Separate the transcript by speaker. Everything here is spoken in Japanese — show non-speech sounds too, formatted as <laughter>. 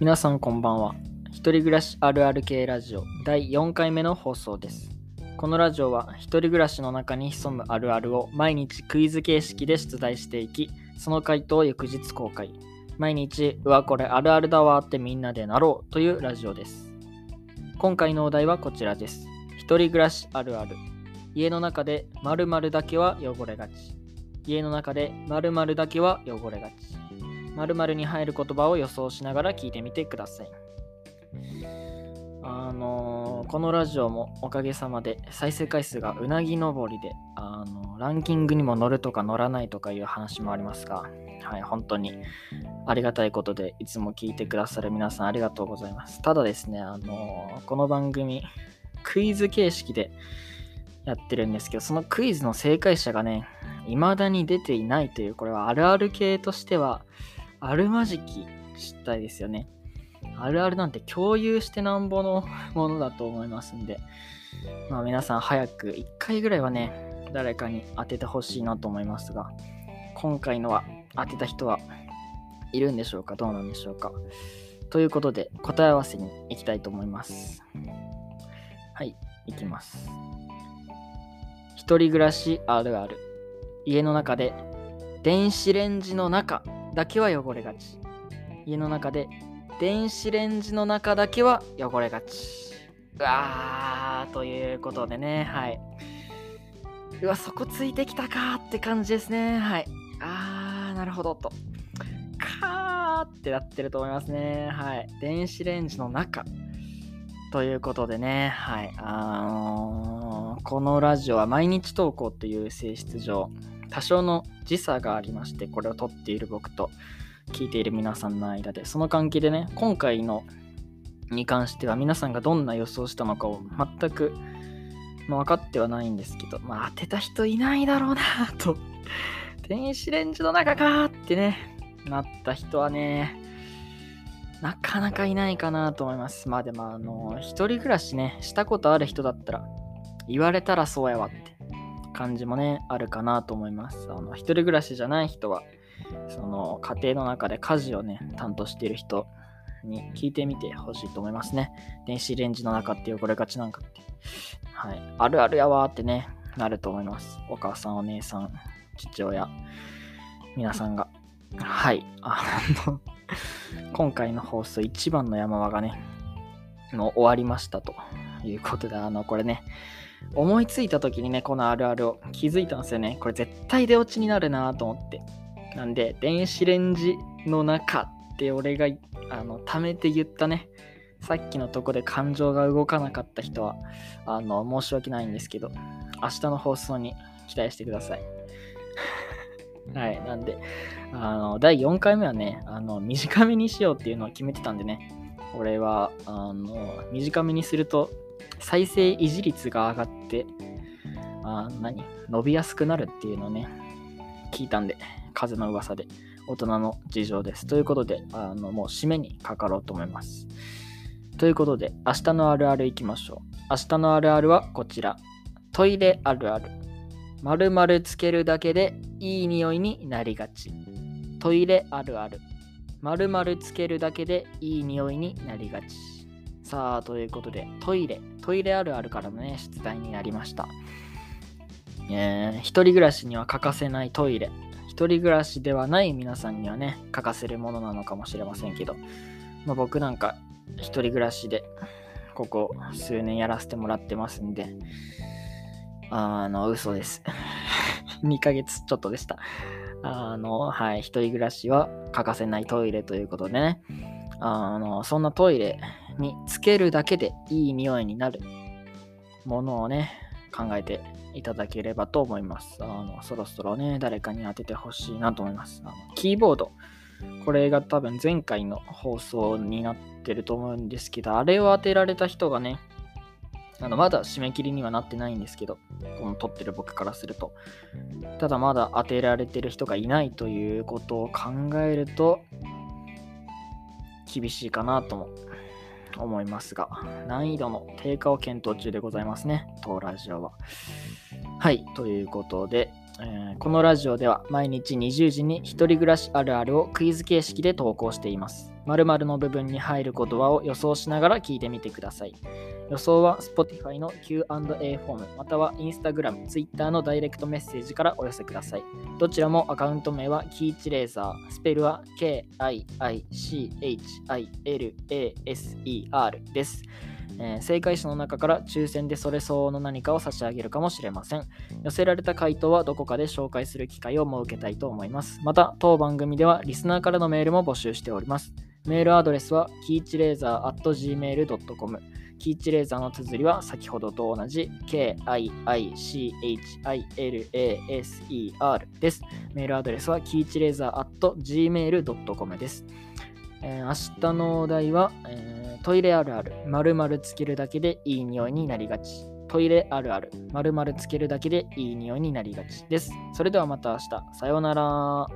Speaker 1: 皆さんこんばんは。一人暮らしあるある系ラジオ第4回目の放送です。このラジオは一人暮らしの中に潜むあるあるを毎日クイズ形式で出題していき、その回答を翌日公開。毎日、うわこれあるあるだわってみんなでなろうというラジオです。今回のお題はこちらです。一人暮らしあるある。家の中で〇〇だけは汚れがち。家の中で〇〇だけは汚れがち。〇〇に入る言葉を予想しながら聞いてみてください。あのーこのラジオもおかげさまで再生回数がうなぎ登りで、あのランキングにも乗るとか乗らないとかいう話もありますが、はい、本当にありがたいことでいつも聞いてくださる皆さんありがとうございます。ただですね、あのーこの番組クイズ形式でやってるんですけど、そのクイズの正解者がね、未だに出ていないという、これはあるある系としては、あるまじき失態ですよね。あるあるなんて共有してなんぼの <laughs> ものだと思いますんで、まあ皆さん早く1回ぐらいはね、誰かに当ててほしいなと思いますが、今回のは当てた人はいるんでしょうか？どうなんでしょうか？ということで、答え合わせに行きたいと思います。はい、行きます。一人暮らしあるある。家の中で電子レンジの中だけは汚れがち。家の中で電子レンジの中だけは汚れがち。うわー、ということでね、はい。うわ、そこついてきたかって感じですね。はい。あー、なるほどと。かーってなってると思いますね。はい。電子レンジの中。ということでね、はい。あのーこのラジオは毎日投稿っていう性質上、多少の時差がありまして、これを撮っている僕と聞いている皆さんの間で、その関係でね、今回のに関しては皆さんがどんな予想したのかを全く、ま、分かってはないんですけど、まあ、当てた人いないだろうなと。<laughs> 電子レンジの中かってね、なった人はね、なかなかいないかなと思います。まあでも、あの、一人暮らしね、したことある人だったら、言われたらそうやわって感じもね、あるかなと思います。あの、一人暮らしじゃない人は、その家庭の中で家事をね、担当している人に聞いてみてほしいと思いますね。電子レンジの中って汚れがちなんかって。はい。あるあるやわーってね、なると思います。お母さん、お姉さん、父親、皆さんが。はい。あの、<laughs> 今回の放送一番の山場がね、もう終わりましたということで、あの、これね、思いついた時にね、このあるあるを気づいたんですよね。これ絶対出落ちになるなと思って。なんで、電子レンジの中って俺があの貯めて言ったね、さっきのとこで感情が動かなかった人は、あの、申し訳ないんですけど、明日の放送に期待してください。<laughs> はい、なんで、あの、第4回目はね、あの、短めにしようっていうのを決めてたんでね、俺は、あの、短めにすると、再生維持率が上がって、あ何？伸びやすくなるっていうのね、聞いたんで、風の噂で、大人の事情です。ということで、あのもう締めにかかろうと思います。ということで、明日のあるあるいきましょう。明日のあるあるはこちら。トイレあるある。〇〇つけるだけでいい匂いになりがち。トイレあるある。〇〇つけるだけでいい匂いになりがち。さあ、ということで、トイレ。トイレあるあるからのね、出題になりました。えー、一人暮らしには欠かせないトイレ。一人暮らしではない皆さんにはね、欠かせるものなのかもしれませんけど、まあ、僕なんか一人暮らしで、ここ数年やらせてもらってますんで、あの、嘘です。<laughs> 2ヶ月ちょっとでした。あの、はい、一人暮らしは欠かせないトイレということでね、あの、そんなトイレにつけるだけでいい匂いになるものをね、考えていただければと思います。あのそろそろね、誰かに当ててほしいなと思います。あのキーボード。これが多分前回の放送になってると思うんですけど、あれを当てられた人がね、あのまだ締め切りにはなってないんですけど、この撮ってる僕からすると。ただまだ当てられてる人がいないということを考えると、厳しいかなとも思いますが、難易度の低下を検討中でございますね、当ラジオは。はい、ということで、えーこのラジオでは毎日20時に一人暮らしあるあるをクイズ形式で投稿しています。〇〇の部分に入る言葉を予想しながら聞いてみてください。予想は Spotify の Q&A フォームまたは Instagram、Twitter のダイレクトメッセージからお寄せください。どちらもアカウント名はキーチレーザー、スペルは KIICHILASER です。えー正解者の中から抽選でそれ相応の何かを差し上げるかもしれません。寄せられた回答はどこかで紹介する機会を設けたいと思います。また、当番組ではリスナーからのメールも募集しております。メールアドレスはキーチレーザー at gmail.com キーチレーザーの綴りは先ほどと同じ KIICHILASER です。メールアドレスはキーチレーザー at gmail.com です。えー明日のお題は、えートイレあるある、〇〇つけるだけでいい匂いになりがち。トイレあるある、〇〇つけるだけでいい匂いになりがちです。それではまた明日。さようなら。